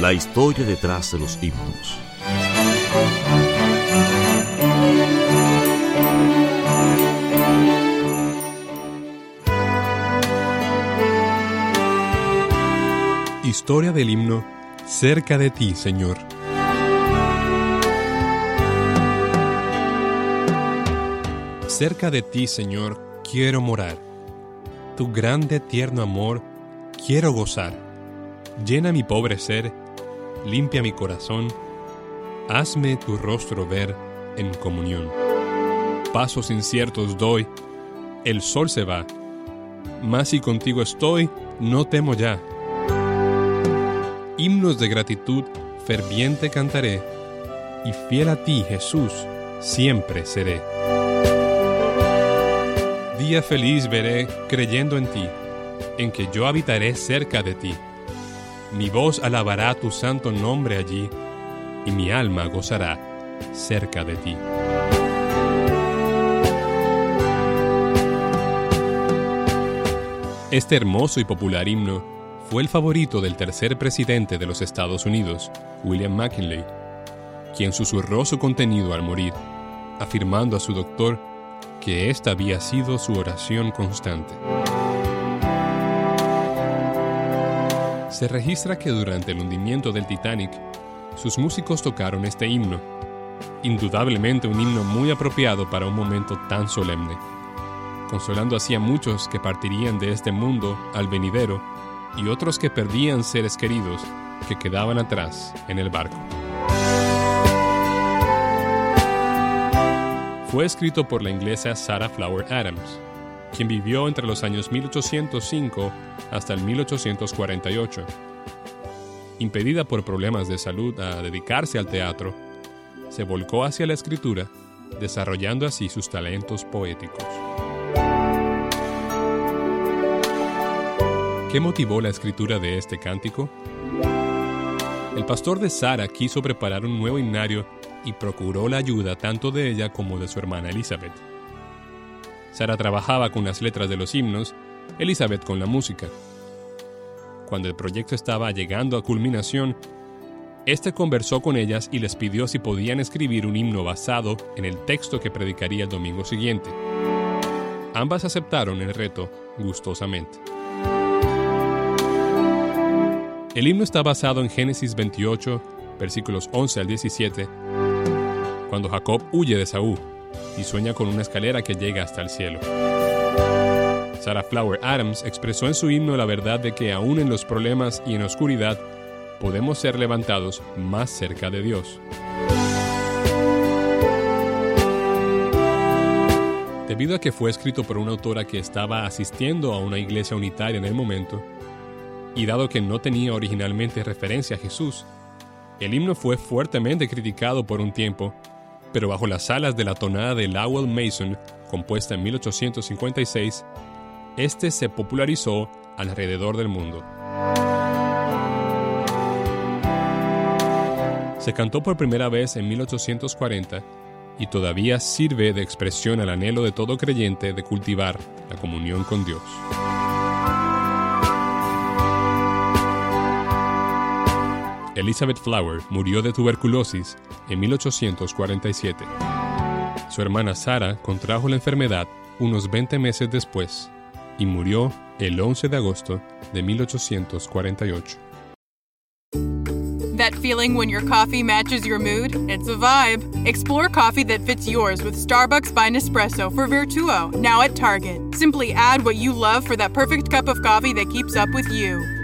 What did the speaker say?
La historia detrás de los himnos. Historia del himno Cerca de ti, Señor. Cerca de ti, Señor, quiero morar. Tu grande tierno amor quiero gozar. Llena mi pobre ser, limpia mi corazón, hazme tu rostro ver en comunión. Pasos inciertos doy, el sol se va, mas si contigo estoy, no temo ya. Himnos de gratitud ferviente cantaré, y fiel a ti, Jesús, siempre seré. Día feliz veré creyendo en ti, en que yo habitaré cerca de ti. Mi voz alabará tu santo nombre allí, y mi alma gozará cerca de ti. Este hermoso y popular himno fue el favorito del tercer presidente de los Estados Unidos, William McKinley, quien susurró su contenido al morir, afirmando a su doctor que esta había sido su oración constante. Se registra que durante el hundimiento del Titanic, sus músicos tocaron este himno, indudablemente un himno muy apropiado para un momento tan solemne, consolando así a muchos que partirían de este mundo al venidero y otros que perdían seres queridos que quedaban atrás en el barco. Fue escrito por la inglesa Sarah Flower Adams, quien vivió entre los años 1805 hasta el 1848. Impedida por problemas de salud a dedicarse al teatro, se volcó hacia la escritura, desarrollando así sus talentos poéticos. ¿Qué motivó la escritura de este cántico? El pastor de Sara quiso preparar un nuevo himnario y procuró la ayuda tanto de ella como de su hermana Elizabeth. Sara trabajaba con las letras de los himnos, Elizabeth con la música. Cuando el proyecto estaba llegando a culminación, este conversó con ellas y les pidió si podían escribir un himno basado en el texto que predicaría el domingo siguiente. Ambas aceptaron el reto gustosamente. El himno está basado en Génesis 28, versículos 11 al 17, cuando Jacob huye de Saúl y sueña con una escalera que llega hasta el cielo. Sarah Flower Adams expresó en su himno la verdad de que aún en los problemas y en oscuridad podemos ser levantados más cerca de Dios. Debido a que fue escrito por una autora que estaba asistiendo a una iglesia unitaria en el momento, y dado que no tenía originalmente referencia a Jesús, el himno fue fuertemente criticado por un tiempo, pero bajo las alas de la tonada de Lowell Mason, compuesta en 1856, este se popularizó alrededor del mundo. Se cantó por primera vez en 1840 y todavía sirve de expresión al anhelo de todo creyente de cultivar la comunión con Dios. Elizabeth Flower murió de tuberculosis en 1847. Su hermana Sarah contrajo la enfermedad unos 20 meses después y murió el 11 de agosto de 1848. That feeling when your coffee matches your mood? It's a vibe. Explore coffee that fits yours with Starbucks by Nespresso for Virtuo, now at Target. Simply add what you love for that perfect cup of coffee that keeps up with you.